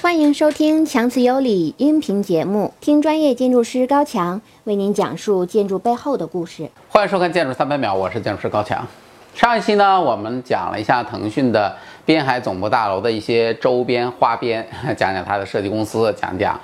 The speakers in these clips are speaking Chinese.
欢迎收听强词有理音频节目，听专业建筑师高强为您讲述建筑背后的故事。欢迎收看《建筑三百秒》，我是建筑师高强。上一期呢，我们讲了一下腾讯的滨海总部大楼的一些周边花边，讲讲它的设计公司，讲讲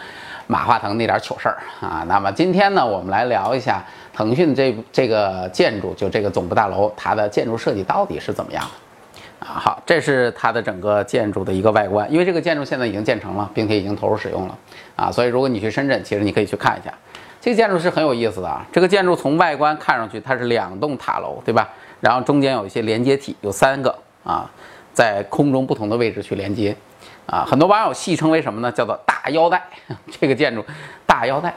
马化腾那点糗事儿啊。那么今天呢，我们来聊一下腾讯这这个建筑，就这个总部大楼，它的建筑设计到底是怎么样的？啊，好，这是它的整个建筑的一个外观，因为这个建筑现在已经建成了，并且已经投入使用了啊，所以如果你去深圳，其实你可以去看一下，这个建筑是很有意思的啊。这个建筑从外观看上去，它是两栋塔楼，对吧？然后中间有一些连接体，有三个啊，在空中不同的位置去连接啊。很多网友戏称为什么呢？叫做大腰带。这个建筑大腰带，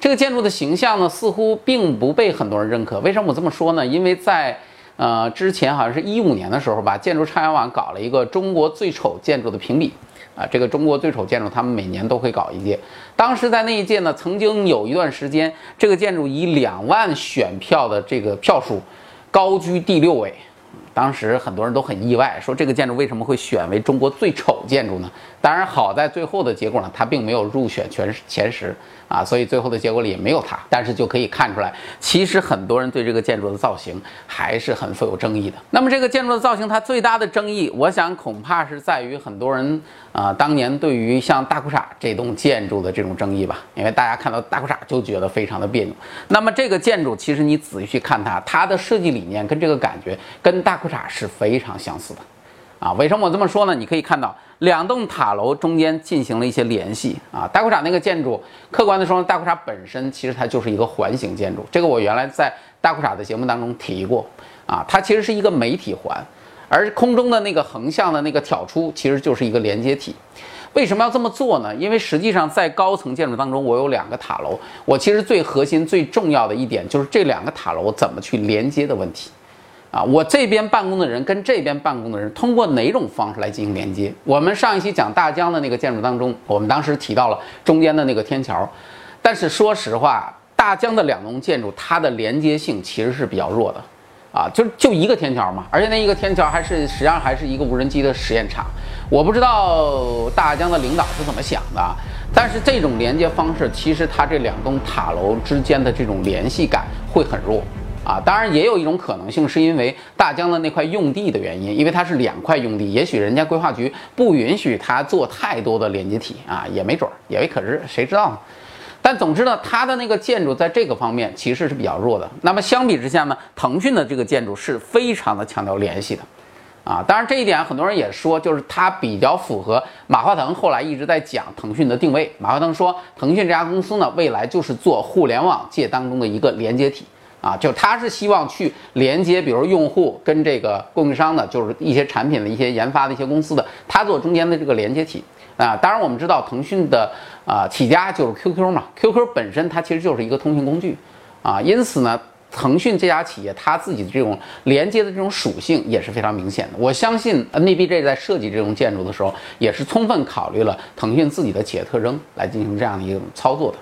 这个建筑的形象呢，似乎并不被很多人认可。为什么我这么说呢？因为在呃，之前好像是一五年的时候吧，建筑畅销网搞了一个中国最丑建筑的评比，啊，这个中国最丑建筑他们每年都会搞一届。当时在那一届呢，曾经有一段时间，这个建筑以两万选票的这个票数，高居第六位。当时很多人都很意外，说这个建筑为什么会选为中国最丑建筑呢？当然，好在最后的结果呢，它并没有入选全前十啊，所以最后的结果里也没有它。但是就可以看出来，其实很多人对这个建筑的造型还是很富有争议的。那么这个建筑的造型，它最大的争议，我想恐怕是在于很多人啊，当年对于像大裤衩这栋建筑的这种争议吧，因为大家看到大裤衩就觉得非常的别扭。那么这个建筑，其实你仔细去看它，它的设计理念跟这个感觉跟大裤衩是非常相似的。啊，为什么我这么说呢？你可以看到两栋塔楼中间进行了一些联系啊。大裤衩那个建筑，客观的说，大裤衩本身其实它就是一个环形建筑。这个我原来在大裤衩的节目当中提过啊，它其实是一个媒体环，而空中的那个横向的那个挑出其实就是一个连接体。为什么要这么做呢？因为实际上在高层建筑当中，我有两个塔楼，我其实最核心、最重要的一点就是这两个塔楼怎么去连接的问题。啊，我这边办公的人跟这边办公的人通过哪种方式来进行连接？我们上一期讲大疆的那个建筑当中，我们当时提到了中间的那个天桥，但是说实话，大疆的两栋建筑它的连接性其实是比较弱的，啊，就就一个天桥嘛，而且那一个天桥还是实际上还是一个无人机的实验场，我不知道大疆的领导是怎么想的，但是这种连接方式其实它这两栋塔楼之间的这种联系感会很弱。啊，当然也有一种可能性，是因为大疆的那块用地的原因，因为它是两块用地，也许人家规划局不允许它做太多的连接体啊，也没准儿，也可知，谁知道呢？但总之呢，它的那个建筑在这个方面其实是比较弱的。那么相比之下呢，腾讯的这个建筑是非常的强调联系的，啊，当然这一点很多人也说，就是它比较符合马化腾后来一直在讲腾讯的定位。马化腾说，腾讯这家公司呢，未来就是做互联网界当中的一个连接体。啊，就他是希望去连接，比如用户跟这个供应商的，就是一些产品的一些研发的一些公司的，他做中间的这个连接体啊。当然我们知道腾讯的啊起家就是 QQ 嘛，QQ 本身它其实就是一个通讯工具啊，因此呢，腾讯这家企业它自己的这种连接的这种属性也是非常明显的。我相信 NBJ 在设计这种建筑的时候，也是充分考虑了腾讯自己的企业特征来进行这样的一种操作的。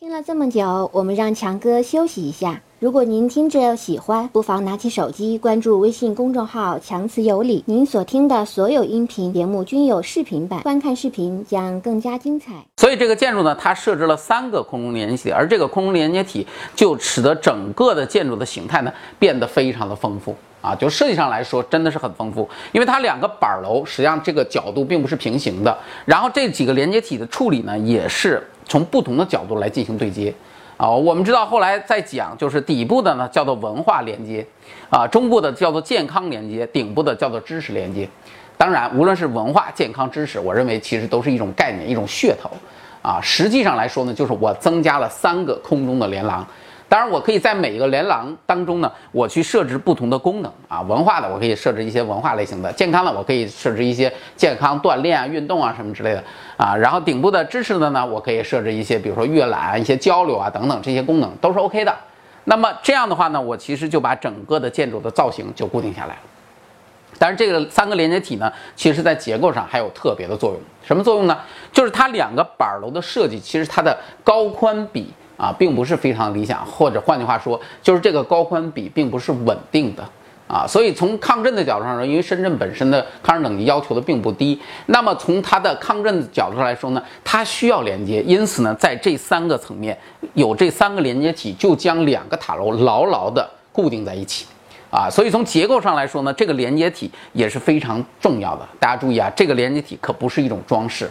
听了这么久，我们让强哥休息一下。如果您听着喜欢，不妨拿起手机关注微信公众号“强词有理”。您所听的所有音频节目均有视频版，观看视频将更加精彩。所以这个建筑呢，它设置了三个空中连接体，而这个空中连接体就使得整个的建筑的形态呢变得非常的丰富啊！就设计上来说，真的是很丰富，因为它两个板楼实际上这个角度并不是平行的，然后这几个连接体的处理呢，也是从不同的角度来进行对接。啊，我们知道后来在讲，就是底部的呢叫做文化连接，啊，中部的叫做健康连接，顶部的叫做知识连接。当然，无论是文化、健康、知识，我认为其实都是一种概念，一种噱头。啊，实际上来说呢，就是我增加了三个空中的连廊。当然，我可以在每一个连廊当中呢，我去设置不同的功能啊。文化的，我可以设置一些文化类型的；健康的，我可以设置一些健康锻炼啊、运动啊什么之类的啊。然后顶部的知识的呢，我可以设置一些，比如说阅览、一些交流啊等等这些功能都是 OK 的。那么这样的话呢，我其实就把整个的建筑的造型就固定下来了。但是这个三个连接体呢，其实在结构上还有特别的作用。什么作用呢？就是它两个板楼的设计，其实它的高宽比。啊，并不是非常理想，或者换句话说，就是这个高宽比并不是稳定的啊，所以从抗震的角度上说，因为深圳本身的抗震等级要求的并不低，那么从它的抗震角度上来说呢，它需要连接，因此呢，在这三个层面有这三个连接体，就将两个塔楼牢牢的固定在一起，啊，所以从结构上来说呢，这个连接体也是非常重要的。大家注意啊，这个连接体可不是一种装饰。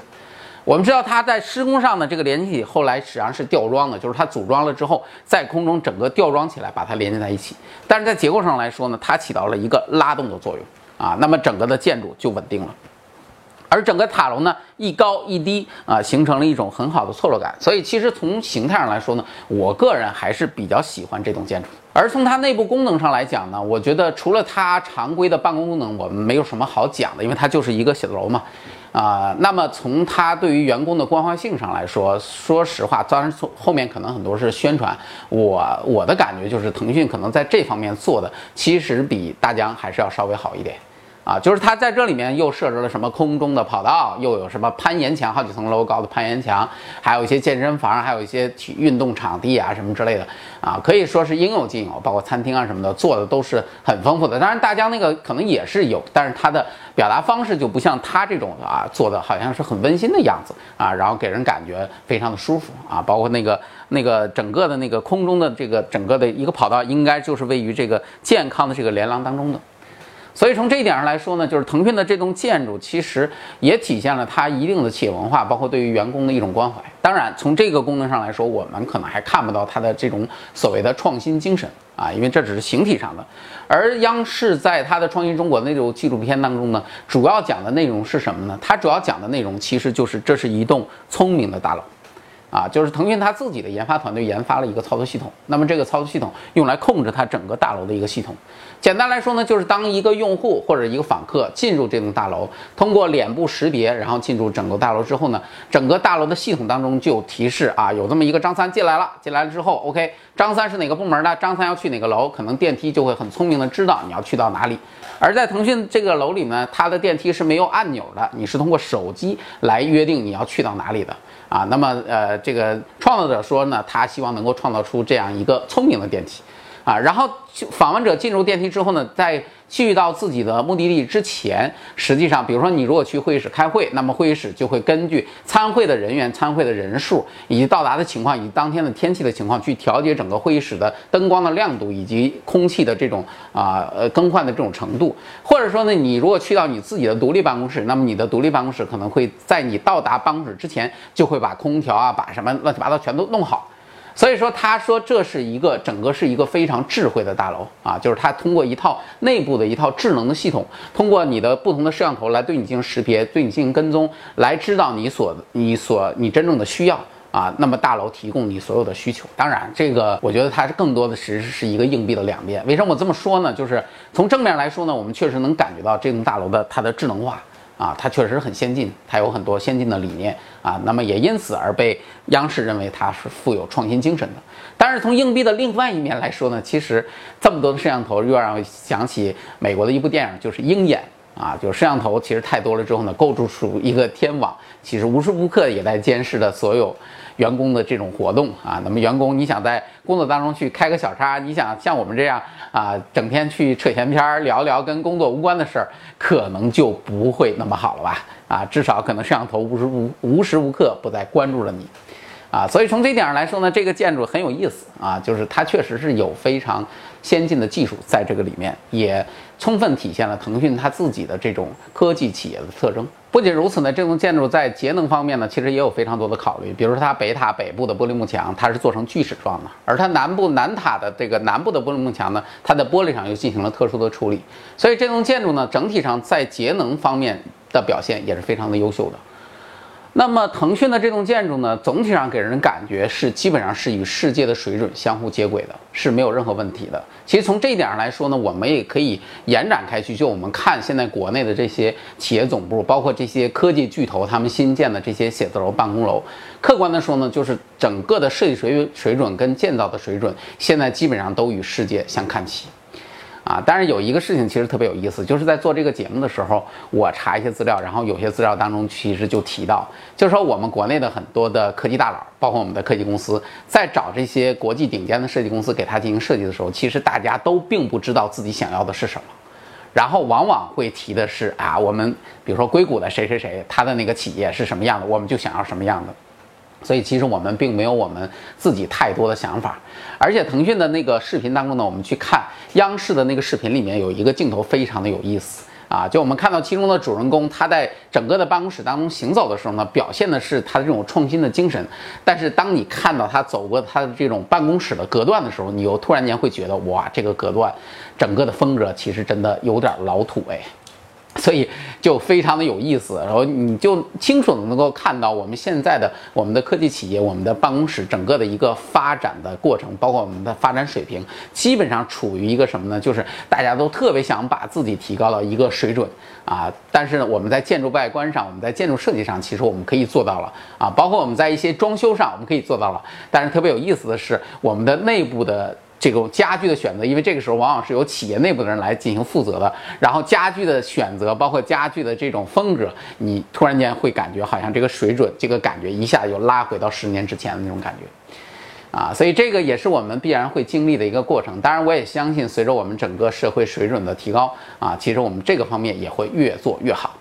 我们知道它在施工上的这个连接体后来实际上是吊装的，就是它组装了之后在空中整个吊装起来把它连接在一起。但是在结构上来说呢，它起到了一个拉动的作用啊，那么整个的建筑就稳定了。而整个塔楼呢一高一低啊，形成了一种很好的错落感。所以其实从形态上来说呢，我个人还是比较喜欢这栋建筑。而从它内部功能上来讲呢，我觉得除了它常规的办公功能，我们没有什么好讲的，因为它就是一个写字楼嘛。啊，那么从他对于员工的关怀性上来说，说实话，当然从后面可能很多是宣传，我我的感觉就是腾讯可能在这方面做的其实比大疆还是要稍微好一点。啊，就是它在这里面又设置了什么空中的跑道，又有什么攀岩墙，好几层楼高的攀岩墙，还有一些健身房，还有一些体运动场地啊什么之类的啊，可以说是应有尽有，包括餐厅啊什么的，做的都是很丰富的。当然，大疆那个可能也是有，但是它的表达方式就不像它这种啊，做的好像是很温馨的样子啊，然后给人感觉非常的舒服啊，包括那个那个整个的那个空中的这个整个的一个跑道，应该就是位于这个健康的这个连廊当中的。所以从这一点上来说呢，就是腾讯的这栋建筑其实也体现了它一定的企业文化，包括对于员工的一种关怀。当然，从这个功能上来说，我们可能还看不到它的这种所谓的创新精神啊，因为这只是形体上的。而央视在它的《创新中国》那种纪录片当中呢，主要讲的内容是什么呢？它主要讲的内容其实就是这是一栋聪明的大楼。啊，就是腾讯它自己的研发团队研发了一个操作系统，那么这个操作系统用来控制它整个大楼的一个系统。简单来说呢，就是当一个用户或者一个访客进入这栋大楼，通过脸部识别，然后进入整个大楼之后呢，整个大楼的系统当中就有提示啊，有这么一个张三进来了。进来了之后，OK，张三是哪个部门的？张三要去哪个楼？可能电梯就会很聪明的知道你要去到哪里。而在腾讯这个楼里呢，它的电梯是没有按钮的，你是通过手机来约定你要去到哪里的。啊，那么呃，这个创造者说呢，他希望能够创造出这样一个聪明的电梯，啊，然后访问者进入电梯之后呢，在去到自己的目的地之前，实际上，比如说你如果去会议室开会，那么会议室就会根据参会的人员、参会的人数以及到达的情况以及当天的天气的情况去调节整个会议室的灯光的亮度以及空气的这种啊呃更换的这种程度。或者说呢，你如果去到你自己的独立办公室，那么你的独立办公室可能会在你到达办公室之前就会把空调啊、把什么乱七八糟全都弄好。所以说，他说这是一个整个是一个非常智慧的大楼啊，就是它通过一套内部的一套智能的系统，通过你的不同的摄像头来对你进行识别，对你进行跟踪，来知道你所你所你真正的需要啊。那么大楼提供你所有的需求。当然，这个我觉得它是更多的其实是一个硬币的两面。为什么我这么说呢？就是从正面来说呢，我们确实能感觉到这栋大楼的它的智能化。啊，它确实很先进，它有很多先进的理念啊，那么也因此而被央视认为它是富有创新精神的。但是从硬币的另外一面来说呢，其实这么多的摄像头又让我想起美国的一部电影，就是《鹰眼》啊，就摄像头其实太多了之后呢，构筑出一个天网，其实无时无刻也在监视着所有。员工的这种活动啊，那么员工你想在工作当中去开个小差，你想像我们这样啊，整天去扯闲篇儿聊聊跟工作无关的事儿，可能就不会那么好了吧？啊，至少可能摄像头无时无无时无刻不在关注着你，啊，所以从这点上来说呢，这个建筑很有意思啊，就是它确实是有非常先进的技术在这个里面，也充分体现了腾讯它自己的这种科技企业的特征。不仅如此呢，这栋建筑在节能方面呢，其实也有非常多的考虑。比如说，它北塔北部的玻璃幕墙，它是做成锯齿状的；而它南部南塔的这个南部的玻璃幕墙呢，它在玻璃上又进行了特殊的处理。所以这栋建筑呢，整体上在节能方面的表现也是非常的优秀的。那么腾讯的这栋建筑呢，总体上给人感觉是基本上是与世界的水准相互接轨的，是没有任何问题的。其实从这一点上来说呢，我们也可以延展开去，就我们看现在国内的这些企业总部，包括这些科技巨头，他们新建的这些写字楼、办公楼，客观的说呢，就是整个的设计水水准跟建造的水准，现在基本上都与世界相看齐。啊。但是有一个事情其实特别有意思，就是在做这个节目的时候，我查一些资料，然后有些资料当中其实就提到，就是说我们国内的很多的科技大佬，包括我们的科技公司，在找这些国际顶尖的设计公司给他进行设计的时候，其实大家都并不知道自己想要的是什么。然后往往会提的是啊，我们比如说硅谷的谁谁谁，他的那个企业是什么样的，我们就想要什么样的。所以其实我们并没有我们自己太多的想法。而且腾讯的那个视频当中呢，我们去看央视的那个视频里面有一个镜头非常的有意思。啊，就我们看到其中的主人公，他在整个的办公室当中行走的时候呢，表现的是他的这种创新的精神。但是当你看到他走过他的这种办公室的隔断的时候，你又突然间会觉得，哇，这个隔断，整个的风格其实真的有点老土哎。所以就非常的有意思，然后你就清楚的能够看到我们现在的我们的科技企业，我们的办公室整个的一个发展的过程，包括我们的发展水平，基本上处于一个什么呢？就是大家都特别想把自己提高到一个水准啊。但是呢，我们在建筑外观上，我们在建筑设计上，其实我们可以做到了啊。包括我们在一些装修上，我们可以做到了。但是特别有意思的是，我们的内部的。这种家具的选择，因为这个时候往往是由企业内部的人来进行负责的。然后家具的选择，包括家具的这种风格，你突然间会感觉好像这个水准，这个感觉一下又拉回到十年之前的那种感觉，啊，所以这个也是我们必然会经历的一个过程。当然，我也相信随着我们整个社会水准的提高，啊，其实我们这个方面也会越做越好。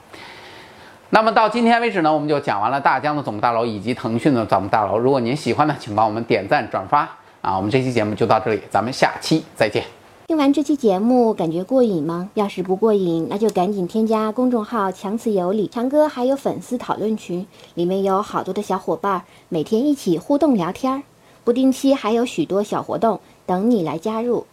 那么到今天为止呢，我们就讲完了大疆的总部大楼以及腾讯的总部大楼。如果您喜欢呢，请帮我们点赞转发。啊，我们这期节目就到这里，咱们下期再见。听完这期节目，感觉过瘾吗？要是不过瘾，那就赶紧添加公众号“强词有理”，强哥还有粉丝讨论群，里面有好多的小伙伴，每天一起互动聊天儿，不定期还有许多小活动等你来加入。